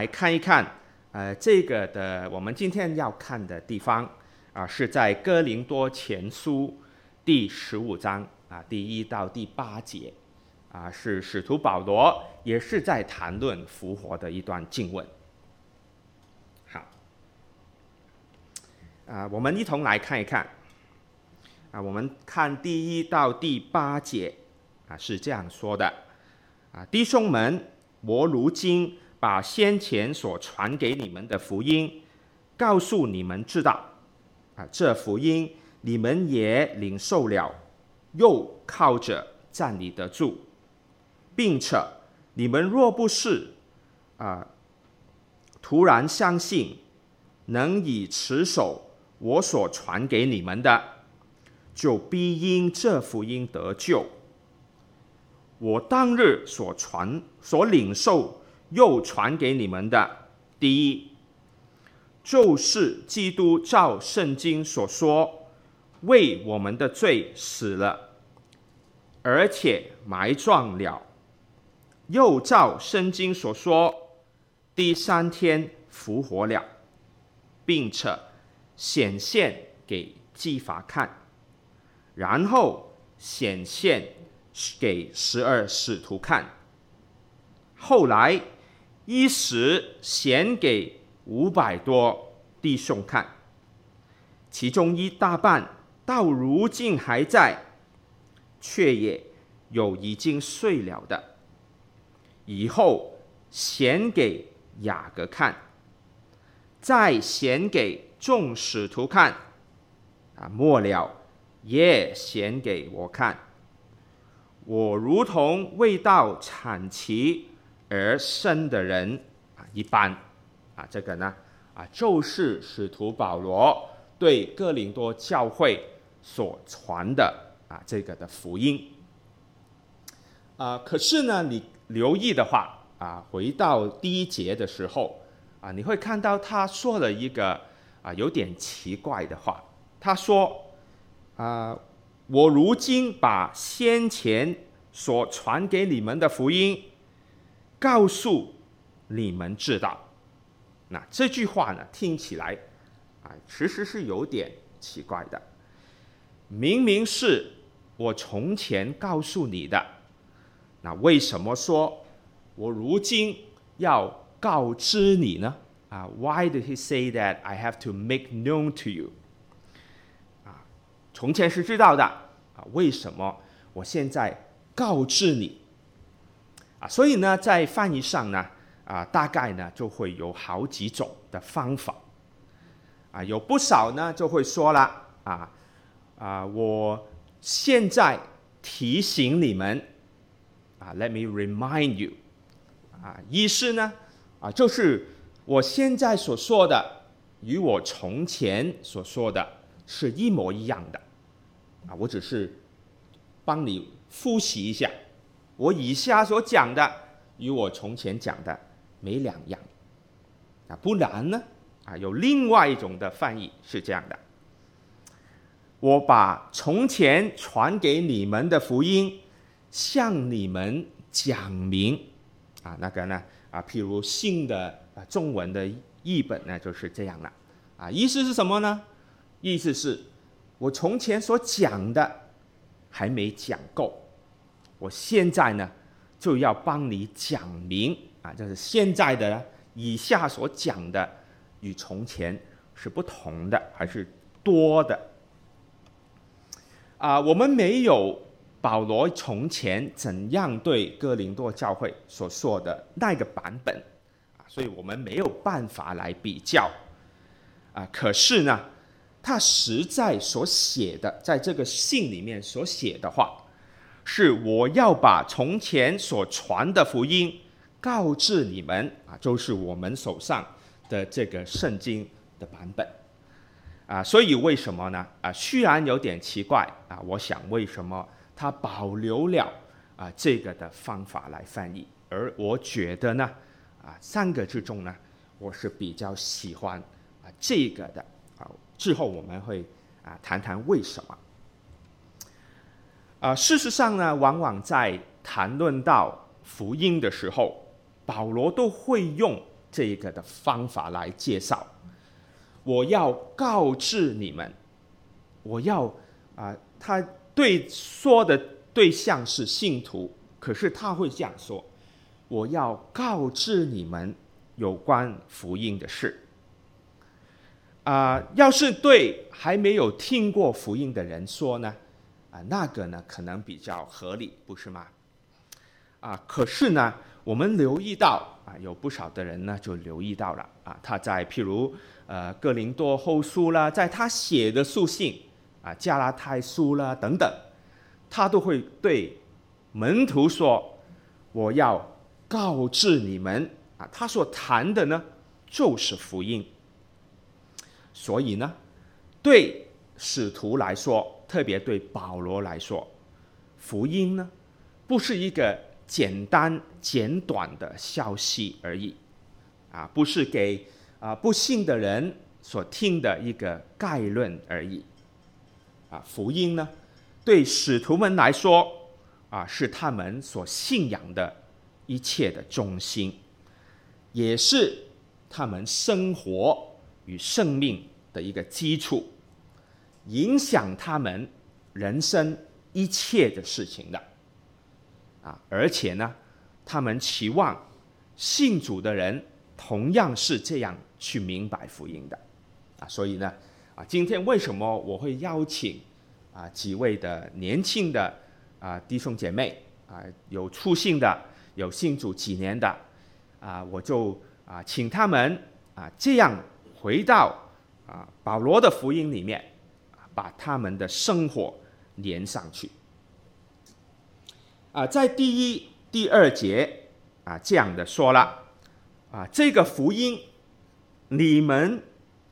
来看一看，呃，这个的我们今天要看的地方啊，是在哥林多前书第十五章啊，第一到第八节啊，是使徒保罗也是在谈论复活的一段经文。好，啊，我们一同来看一看。啊，我们看第一到第八节啊，是这样说的啊，弟兄们，我如今把先前所传给你们的福音告诉你们知道啊，这福音你们也领受了，又靠着站立得住，并且你们若不是啊突然相信，能以持守我所传给你们的。就必因这福音得救。我当日所传、所领受又传给你们的，第一，就是基督照圣经所说，为我们的罪死了，而且埋葬了，又照圣经所说，第三天复活了，并且显现给基法看。然后显现给十二使徒看，后来一时显给五百多弟兄看，其中一大半到如今还在，却也有已经睡了的。以后显给雅各看，再显给众使徒看，啊，末了。也显给我看，我如同未到产期而生的人啊一般啊，这个呢啊，就是使徒保罗对哥林多教会所传的啊这个的福音啊。可是呢，你留意的话啊，回到第一节的时候啊，你会看到他说了一个啊有点奇怪的话，他说。啊！我如今把先前所传给你们的福音告诉你们知道。那这句话呢，听起来啊，其实是有点奇怪的。明明是我从前告诉你的，那为什么说我如今要告知你呢？啊，Why did he say that I have to make known to you？啊从前是知道的啊，为什么我现在告知你啊？所以呢，在翻译上呢，啊，大概呢就会有好几种的方法啊，有不少呢就会说了啊啊，我现在提醒你们啊，Let me remind you 啊，意思呢啊，就是我现在所说的与我从前所说的是一模一样的。啊，我只是帮你复习一下，我以下所讲的与我从前讲的没两样。啊，不然呢？啊，有另外一种的翻译是这样的：我把从前传给你们的福音向你们讲明。啊，那个呢？啊，譬如新的啊中文的译本呢，就是这样了。啊，意思是什么呢？意思是。我从前所讲的还没讲够，我现在呢就要帮你讲明啊，就是现在的以下所讲的与从前是不同的，还是多的啊？我们没有保罗从前怎样对哥林多教会所说的那个版本啊，所以我们没有办法来比较啊。可是呢，他实在所写的，在这个信里面所写的话，是我要把从前所传的福音告知你们啊，就是我们手上的这个圣经的版本啊。所以为什么呢？啊，虽然有点奇怪啊，我想为什么他保留了啊这个的方法来翻译？而我觉得呢，啊，三个之中呢，我是比较喜欢啊这个的啊。之后我们会啊谈谈为什么啊。事实上呢，往往在谈论到福音的时候，保罗都会用这个的方法来介绍。我要告知你们，我要啊、他对说的对象是信徒，可是他会这样说：我要告知你们有关福音的事。啊、要是对还没有听过福音的人说呢，啊、那个呢可能比较合理，不是吗？啊、可是呢，我们留意到啊，有不少的人呢就留意到了啊，他在譬如呃哥林多后书啦，在他写的书信啊加拉太书啦等等，他都会对门徒说：“我要告知你们啊，他所谈的呢就是福音。”所以呢，对使徒来说，特别对保罗来说，福音呢不是一个。简单简短的消息而已，啊，不是给啊不信的人所听的一个概论而已，啊，福音呢，对使徒们来说，啊，是他们所信仰的一切的中心，也是他们生活与生命的一个基础，影响他们人生一切的事情的。啊，而且呢，他们期望信主的人同样是这样去明白福音的，啊，所以呢，啊，今天为什么我会邀请啊几位的年轻的啊弟兄姐妹啊，有初信的，有信主几年的，啊，我就啊请他们啊这样回到啊保罗的福音里面，把他们的生活连上去。啊，在第一、第二节啊，这样的说了啊，这个福音你们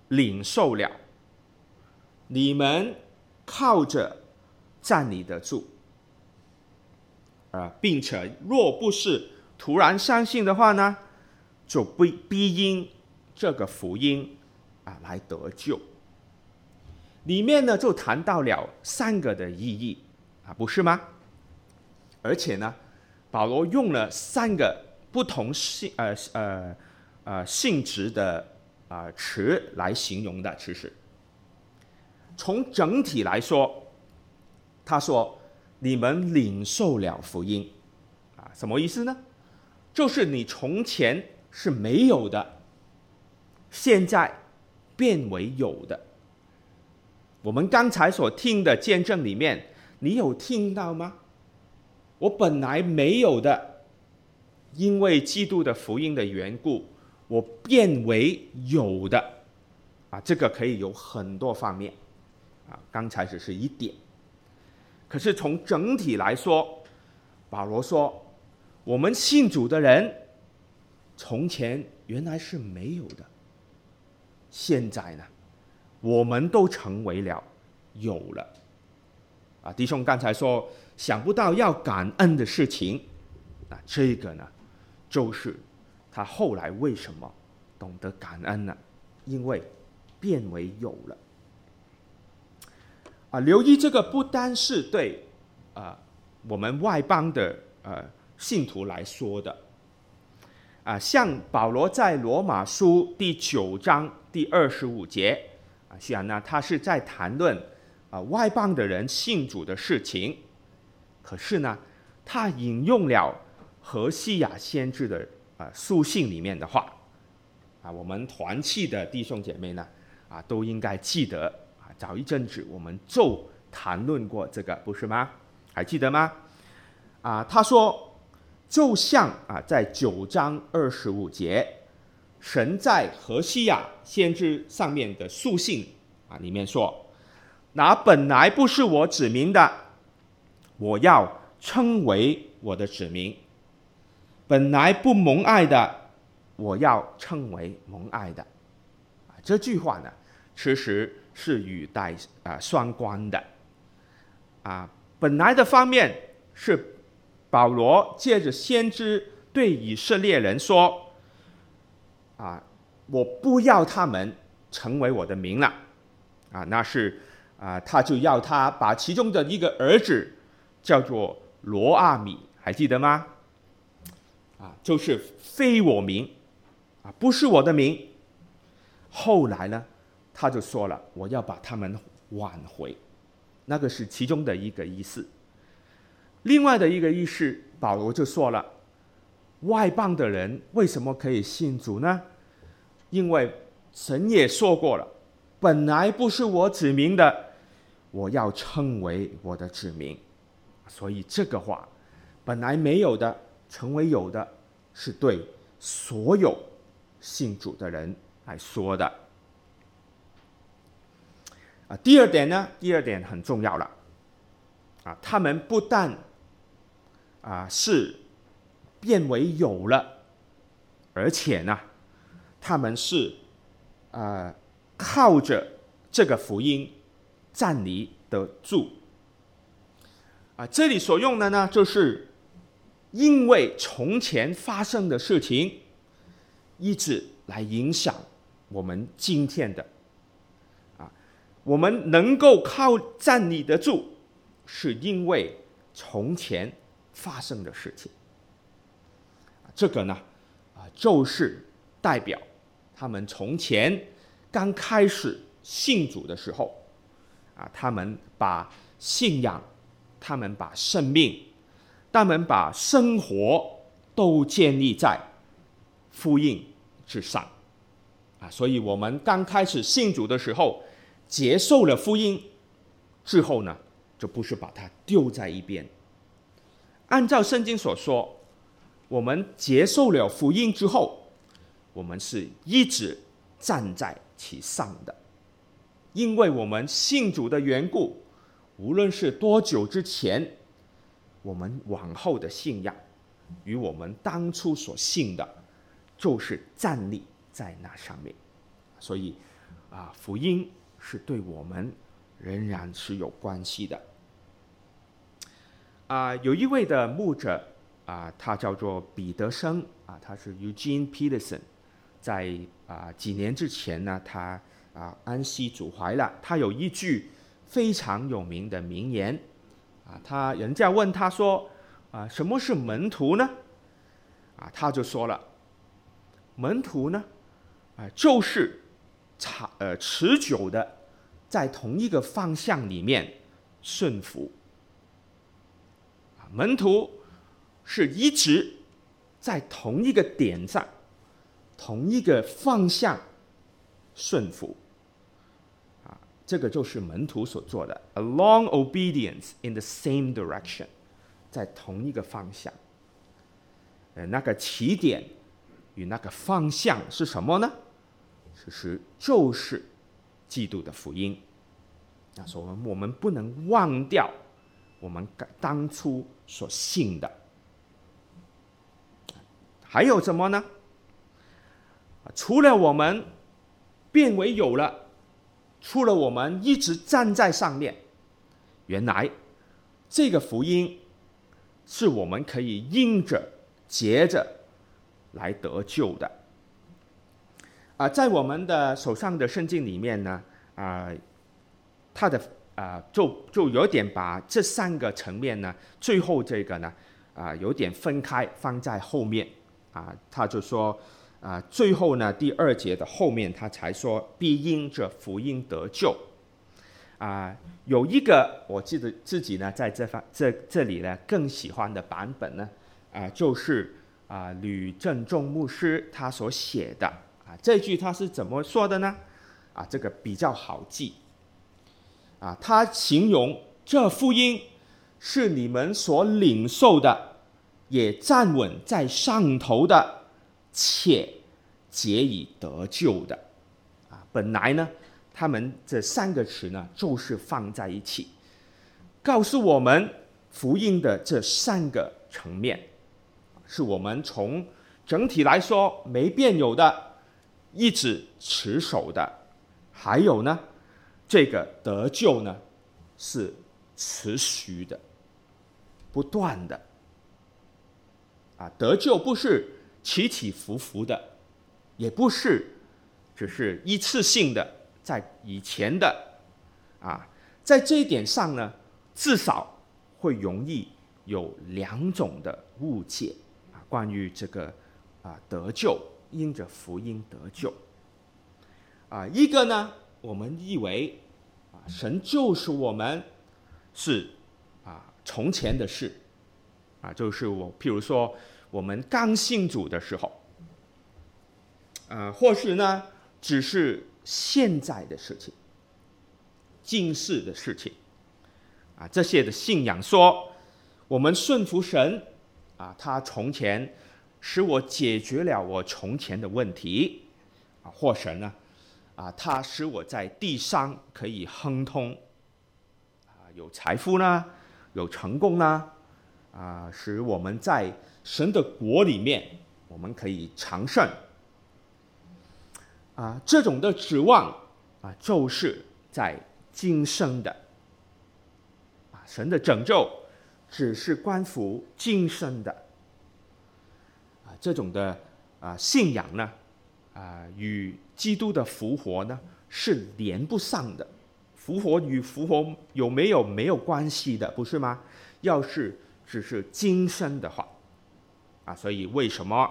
领受了，你们靠着站立得住啊，并且若不是突然相信的话呢，就不必因这个福音啊来得救。里面呢就谈到了三个的意义啊，不是吗？而且呢，保罗用了三个不同性呃呃呃性质的啊、呃、词来形容的。其实，从整体来说，他说：“你们领受了福音，啊，什么意思呢？就是你从前是没有的，现在变为有的。我们刚才所听的见证里面，你有听到吗？”我本来没有的，因为基督的福音的缘故，我变为有的，啊，这个可以有很多方面，啊，刚才只是一点，可是从整体来说，保罗说，我们信主的人，从前原来是没有的，现在呢，我们都成为了有了，啊，弟兄刚才说。想不到要感恩的事情，那这个呢，就是他后来为什么懂得感恩呢？因为变为有了。啊，留意这个不单是对啊我们外邦的呃信徒来说的，啊，像保罗在罗马书第九章第二十五节啊，虽然呢他是在谈论啊外邦的人信主的事情。可是呢，他引用了何西亚先知的啊书信里面的话，啊，我们团契的弟兄姐妹呢，啊，都应该记得啊。早一阵子我们就谈论过这个，不是吗？还记得吗？啊，他说，就像啊，在九章二十五节，神在何西亚先知上面的书信啊里面说，那本来不是我指明的。我要称为我的指明，本来不蒙爱的，我要称为蒙爱的。啊，这句话呢，其实是语带啊双关的。啊，本来的方面是保罗借着先知对以色列人说：啊，我不要他们成为我的民了。啊，那是啊，他就要他把其中的一个儿子。叫做罗阿米，还记得吗？啊，就是非我名，啊，不是我的名。后来呢，他就说了，我要把他们挽回，那个是其中的一个意思。另外的一个意思，保罗就说了，外邦的人为什么可以信主呢？因为神也说过了，本来不是我指明的，我要称为我的子民。所以这个话，本来没有的，成为有的，是对所有信主的人来说的。啊，第二点呢，第二点很重要了。啊，他们不但啊是变为有了，而且呢，他们是啊靠着这个福音站立得住。啊，这里所用的呢，就是因为从前发生的事情，一直来影响我们今天的。啊，我们能够靠站立得住，是因为从前发生的事情。这个呢，啊，就是代表他们从前刚开始信主的时候，啊，他们把信仰。他们把生命，他们把生活都建立在福音之上，啊，所以我们刚开始信主的时候，接受了福音之后呢，就不是把它丢在一边。按照圣经所说，我们接受了福音之后，我们是一直站在其上的，因为我们信主的缘故。无论是多久之前，我们往后的信仰与我们当初所信的，就是站立在那上面。所以，啊，福音是对我们仍然是有关系的。啊，有一位的牧者啊，他叫做彼得生啊，他是 Eugene Peterson，在啊几年之前呢，他啊安息主怀了，他有一句。非常有名的名言，啊，他人家问他说，啊，什么是门徒呢？啊，他就说了，门徒呢，啊，就是长呃持久的在同一个方向里面顺服。啊，门徒是一直在同一个点上，同一个方向顺服。啊这个就是门徒所做的，a long obedience in the same direction，在同一个方向。呃，那个起点与那个方向是什么呢？其实就是基督的福音。那所以我们我们不能忘掉我们当初所信的。还有什么呢？除了我们变为有了。除了我们一直站在上面，原来这个福音是我们可以因着、接着来得救的。啊，在我们的手上的圣经里面呢，啊，他的啊，就就有点把这三个层面呢，最后这个呢，啊，有点分开放在后面。啊，他就说。啊，最后呢，第二节的后面他才说，必因着福音得救。啊，有一个我记得自己呢，在这方这这里呢，更喜欢的版本呢，啊，就是啊吕正中牧师他所写的啊，这句他是怎么说的呢？啊，这个比较好记。啊，他形容这福音是你们所领受的，也站稳在上头的。且皆已得救的，啊，本来呢，他们这三个词呢，就是放在一起，告诉我们福音的这三个层面，是我们从整体来说没变有的，一直持守的，还有呢，这个得救呢，是持续的，不断的，啊，得救不是。起起伏伏的，也不是只是一次性的，在以前的啊，在这一点上呢，至少会容易有两种的误解啊。关于这个啊得救，因着福音得救。啊，一个呢，我们以为啊神救赎我们是啊从前的事，啊就是我譬如说我们刚信主的时候，啊或是呢只是现在的事情，今世的事情。啊，这些的信仰说，我们顺服神，啊，他从前使我解决了我从前的问题，啊，或神呢，啊，他使我在地上可以亨通，啊，有财富呢，有成功呢，啊，使我们在神的国里面，我们可以长胜，啊，这种的指望，啊，就是在今生的。神的拯救只是关乎今生的啊，这种的啊信仰呢啊，与基督的复活呢是连不上的。复活与复活有没有没有关系的，不是吗？要是只是今生的话啊，所以为什么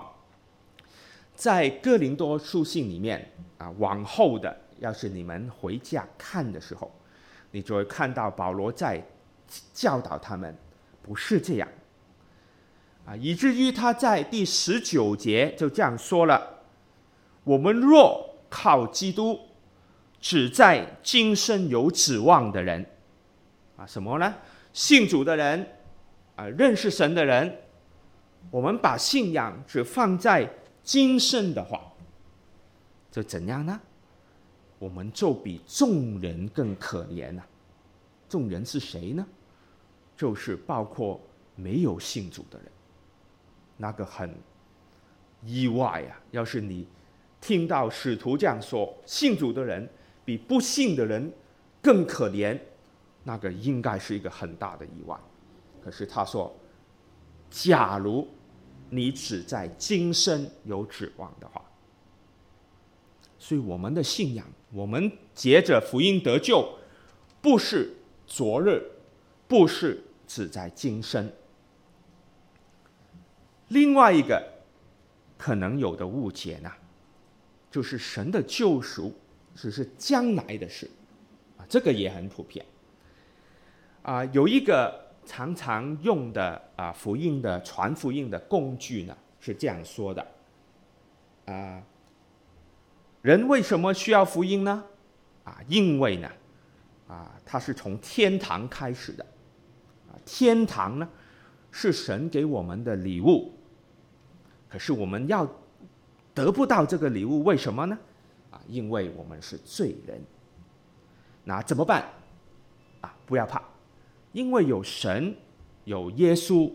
在哥林多书信里面啊，往后的要是你们回家看的时候，你就会看到保罗在。教导他们不是这样啊，以至于他在第十九节就这样说了：“我们若靠基督，只在今生有指望的人啊，什么呢？信主的人啊，认识神的人，我们把信仰只放在今生的话，就怎样呢？我们就比众人更可怜呐！众人是谁呢？”就是包括没有信主的人，那个很意外啊！要是你听到使徒这样说，信主的人比不信的人更可怜，那个应该是一个很大的意外。可是他说，假如你只在今生有指望的话，所以我们的信仰，我们借着福音得救，不是昨日，不是。只在今生。另外一个可能有的误解呢，就是神的救赎只是将来的事，啊，这个也很普遍。啊，有一个常常用的啊福音的传福音的工具呢，是这样说的：啊，人为什么需要福音呢？啊，因为呢，啊，它是从天堂开始的。天堂呢，是神给我们的礼物，可是我们要得不到这个礼物，为什么呢？啊，因为我们是罪人。那怎么办？啊，不要怕，因为有神，有耶稣，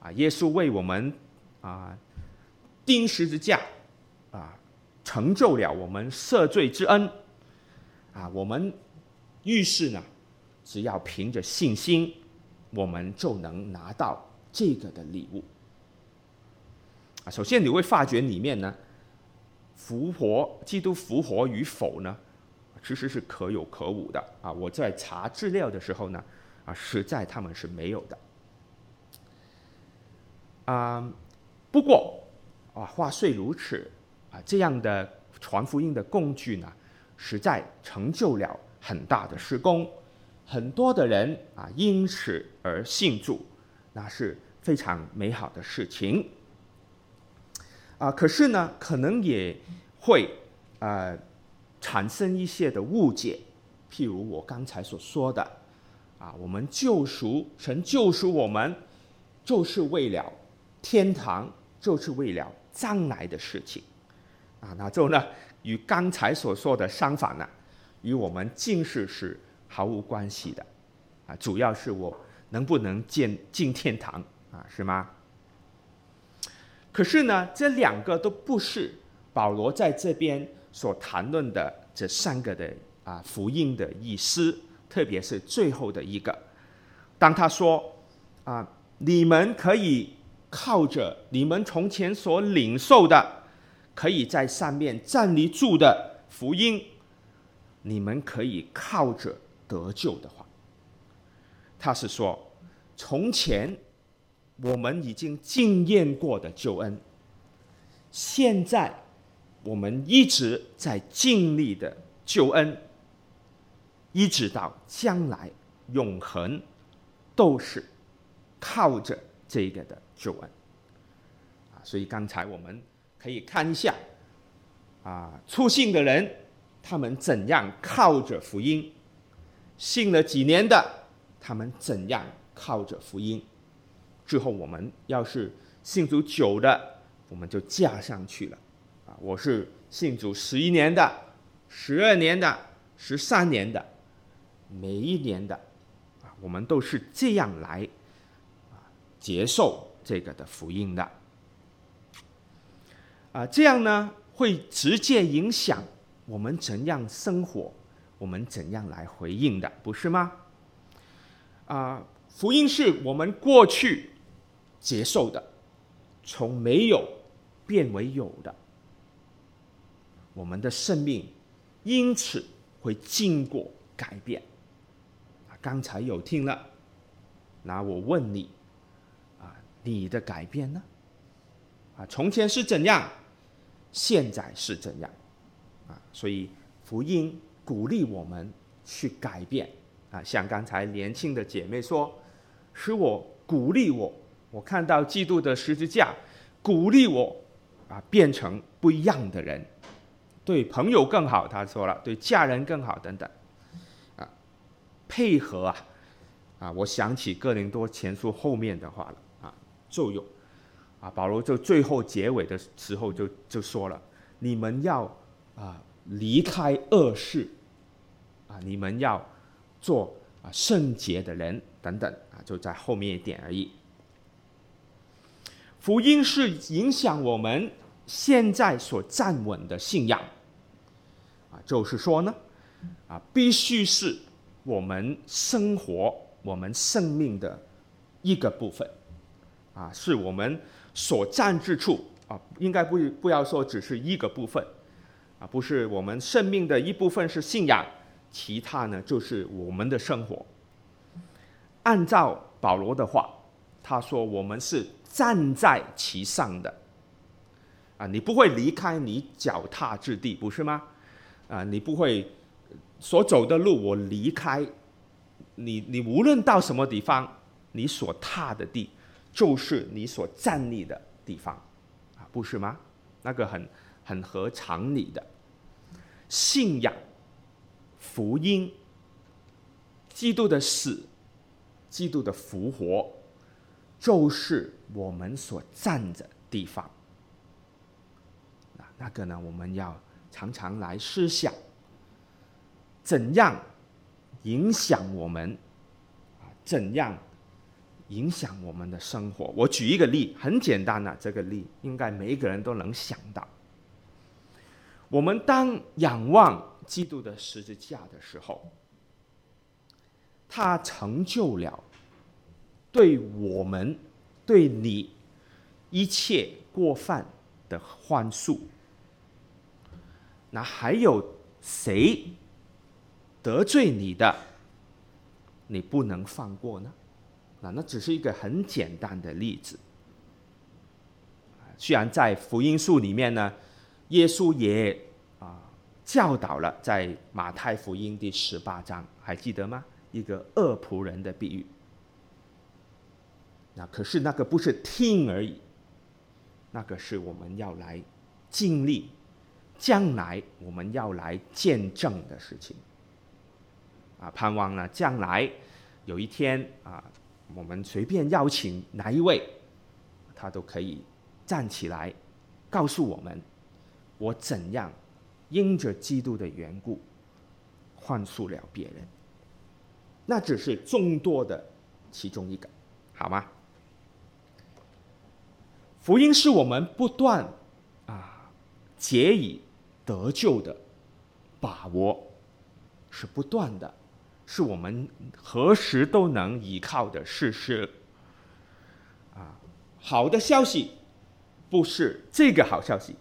啊，耶稣为我们啊钉十字架，啊，成就了我们赦罪之恩，啊，我们遇事呢，只要凭着信心。我们就能拿到这个的礼物啊！首先你会发觉里面呢，复活，基督复活与否呢，其实是可有可无的啊！我在查资料的时候呢，啊，实在他们是没有的啊。不过啊，话虽如此啊，这样的传福音的工具呢，实在成就了很大的事工。很多的人啊，因此而信主，那是非常美好的事情。啊，可是呢，可能也会呃产生一些的误解，譬如我刚才所说的，啊，我们救赎，神救赎我们，就是为了天堂，就是为了将来的事情，啊，那就呢与刚才所说的相反呢，与我们今世是。毫无关系的，啊，主要是我能不能进进天堂啊，是吗？可是呢，这两个都不是保罗在这边所谈论的这三个的啊福音的意思，特别是最后的一个，当他说啊，你们可以靠着你们从前所领受的，可以在上面站立住的福音，你们可以靠着。得救的话，他是说，从前我们已经经验过的救恩，现在我们一直在尽力的救恩，一直到将来永恒，都是靠着这个的救恩。啊，所以刚才我们可以看一下，啊，初信的人他们怎样靠着福音，信了几年的，他们怎样靠着福音。之后，我们要是信主久的，我们就加上去了。啊，我是信主十一年的、十二年的、十三年的，每一年的，啊，我们都是这样来啊接受这个的福音的。啊，这样呢会直接影响我们怎样生活，我们怎样来回应的，不是吗？啊，福音是我们过去。接受的，从没有变为有的，我们的生命因此会经过改变。刚才有听了，那我问你，啊，你的改变呢？啊，从前是怎样，现在是怎样？啊，所以福音鼓励我们去改变。啊，像刚才年轻的姐妹说，使我鼓励我。我看到基督的十字架，鼓励我啊，变成不一样的人，对朋友更好。他说了，对家人更好等等，配合啊，啊，我想起哥林多前书后面的话了啊，就有啊，保罗就最后结尾的时候就就说了，你们要啊离开恶事，啊，你们要做啊圣洁的人等等啊，就在后面一点而已。福音是影响我们现在所站稳的信仰，啊，就是说呢，啊，必须是我们生活、我们生命的一个部分，啊，是我们所站之处啊，应该不不要说只是一个部分，啊，不是我们生命的一部分是信仰，其他呢就是我们的生活。按照保罗的话，他说我们是。站在其上的，啊，你不会离开你脚踏之地，不是吗？啊，你不会所走的路，我离开你，你无论到什么地方，你所踏的地就是你所站立的地方，啊，不是吗？那个很很合常理的信仰、福音、基督的死、基督的复活。就是我们所站的地方，那那个呢？我们要常常来思想，怎样影响我们啊？怎样影响我们的生活？我举一个例，很简单的，这个例应该每一个人都能想到。我们当仰望基督的十字架的时候，他成就了。对我们，对你一切过犯的宽恕，那还有谁得罪你的，你不能放过呢？那那只是一个很简单的例子。虽然在福音书里面呢，耶稣也啊教导了，在马太福音第十八章，还记得吗？一个恶仆人的比喻。那可是那个不是听而已，那个是我们要来经历，将来我们要来见证的事情。啊，盼望呢，将来有一天啊，我们随便邀请哪一位，他都可以站起来，告诉我们我怎样因着基督的缘故宽恕了别人。那只是众多的其中一个，好吗？福音是我们不断啊结以得救的把握，是不断的，是我们何时都能依靠的事实。啊，好的消息不是这个好消息，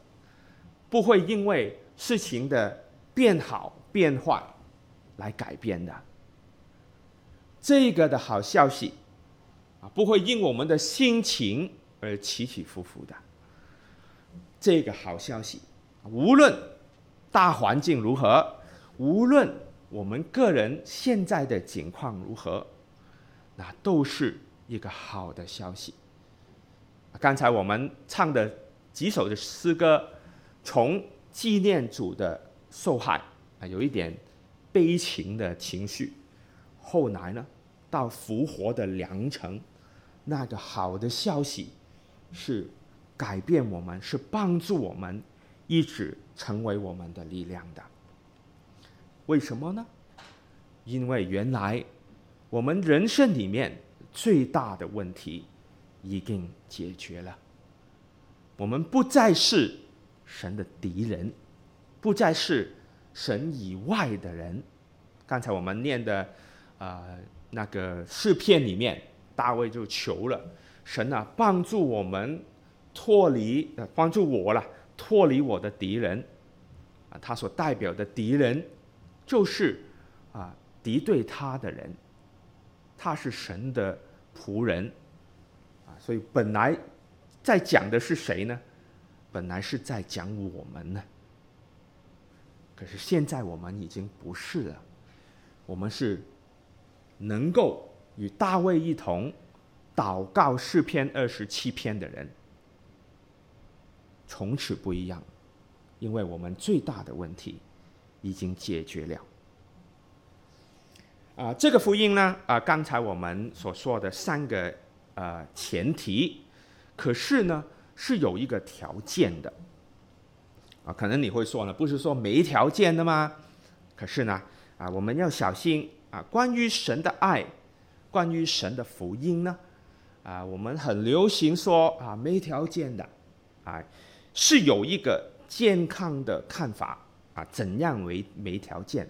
不会因为事情的变好变坏来改变的。这个的好消息啊，不会因我们的心情而起起伏伏的。这个好消息，无论大环境如何，无论我们个人现在的境况如何，那都是一个好的消息。刚才我们唱的几首的诗歌，从纪念主的受害啊，有一点悲情的情绪，后来呢，到复活的良辰，那个好的消息是改变我们，是帮助我们一直成为我们的力量的。为什么呢？因为原来我们人生里面最大的问题已经解决了，我们不再是神的敌人，不再是神以外的人。刚才我们念的、呃、那个诗篇里面，大卫就求了神啊，帮助我们脱离，呃，帮助我了，脱离我的敌人。啊，他所代表的敌人，就是啊敌对他的人，他是神的仆人。啊，所以本来在讲的是谁呢？本来是在讲我们呢。可是现在我们已经不是了，我们是能够与大卫一同祷告诗篇二十七篇的人，从此不一样，因为我们最大的问题已经解决了。啊，这个福音呢，啊，刚才我们所说的三个呃前提，可是呢是有一个条件的。啊，可能你会说呢，不是说没条件的吗？可是呢，啊，我们要小心啊，关于神的爱。关于神的福音呢，啊，我们很流行说啊，没条件的，啊，是有一个健康的看法啊，怎样为没条件？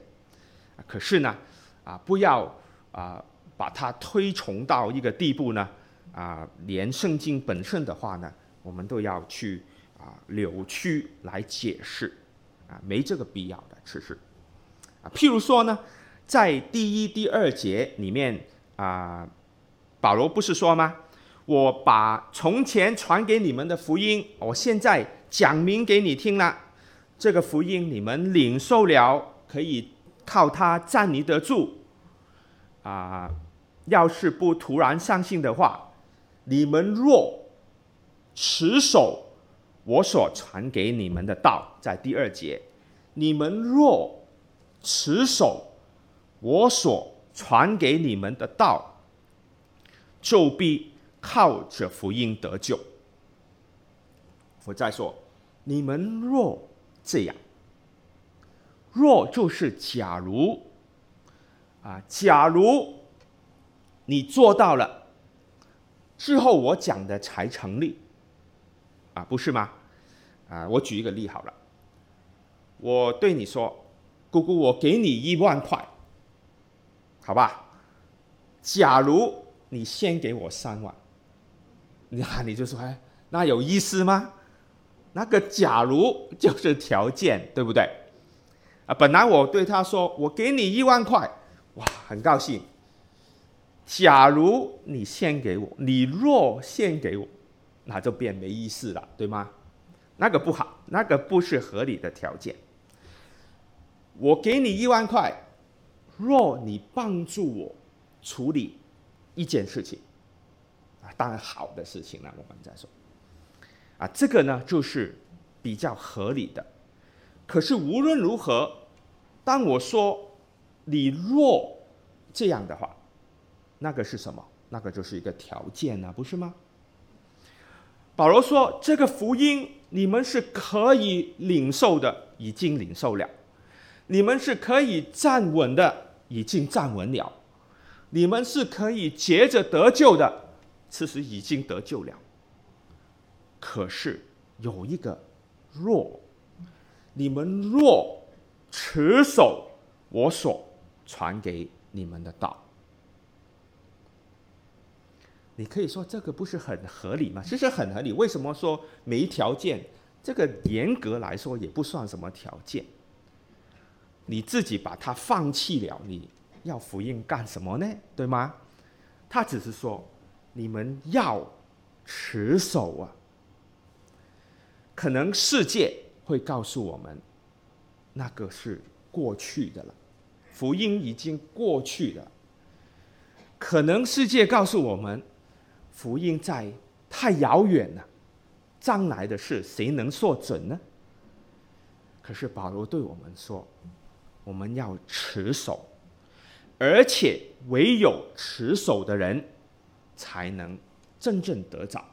可是呢，啊，不要啊，把它推崇到一个地步呢，啊，连圣经本身的话呢，我们都要去啊扭曲来解释，啊，没这个必要的，其实，啊，譬如说呢，在第一、第二节里面。啊，保罗不是说吗？我把从前传给你们的福音，我现在讲明给你听了。这个福音你们领受了，可以靠它站立得住。啊，要是不突然相信的话，你们若持守我所传给你们的道，在第二节，你们若持守我所。传给你们的道，就必靠着福音得救。我再说，你们若这样，若就是假如，啊，假如你做到了，之后我讲的才成立，啊，不是吗？啊，我举一个例好了，我对你说，姑姑，我给你一万块。好吧，假如你先给我三万，那你就说，哎，那有意思吗？那个假如就是条件，对不对？啊，本来我对他说，我给你一万块，哇，很高兴。假如你先给我，你若先给我，那就变没意思了，对吗？那个不好，那个不是合理的条件。我给你一万块。若你帮助我处理一件事情，啊，当然好的事情了，我们再说，啊，这个呢就是比较合理的。可是无论如何，当我说你若这样的话，那个是什么？那个就是一个条件呢，不是吗？保罗说这个福音你们是可以领受的，已经领受了，你们是可以站稳的。已经站稳了，你们是可以接着得救的，其实已经得救了。可是有一个若，你们若持守我所传给你们的道，你可以说这个不是很合理吗？其实很合理。为什么说没条件？这个严格来说也不算什么条件。你自己把它放弃了，你要福音干什么呢？对吗？他只是说，你们要持守啊。可能世界会告诉我们，那个是过去的了，福音已经过去了。可能世界告诉我们，福音在太遥远了，将来的事谁能说准呢？可是保罗对我们说，我们要持守，而且唯有持守的人，才能真正得着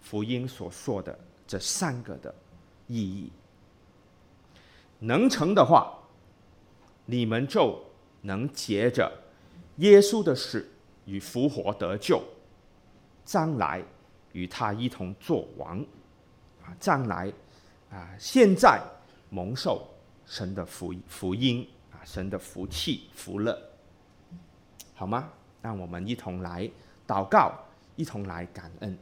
福音所说的这三个的意义。能成的话，你们就能接着耶稣的死与复活得救，将来与他一同作王，啊，将来啊，现在蒙受神的福福音啊，神的福气福乐，好吗？让我们一同来祷告，一同来感恩。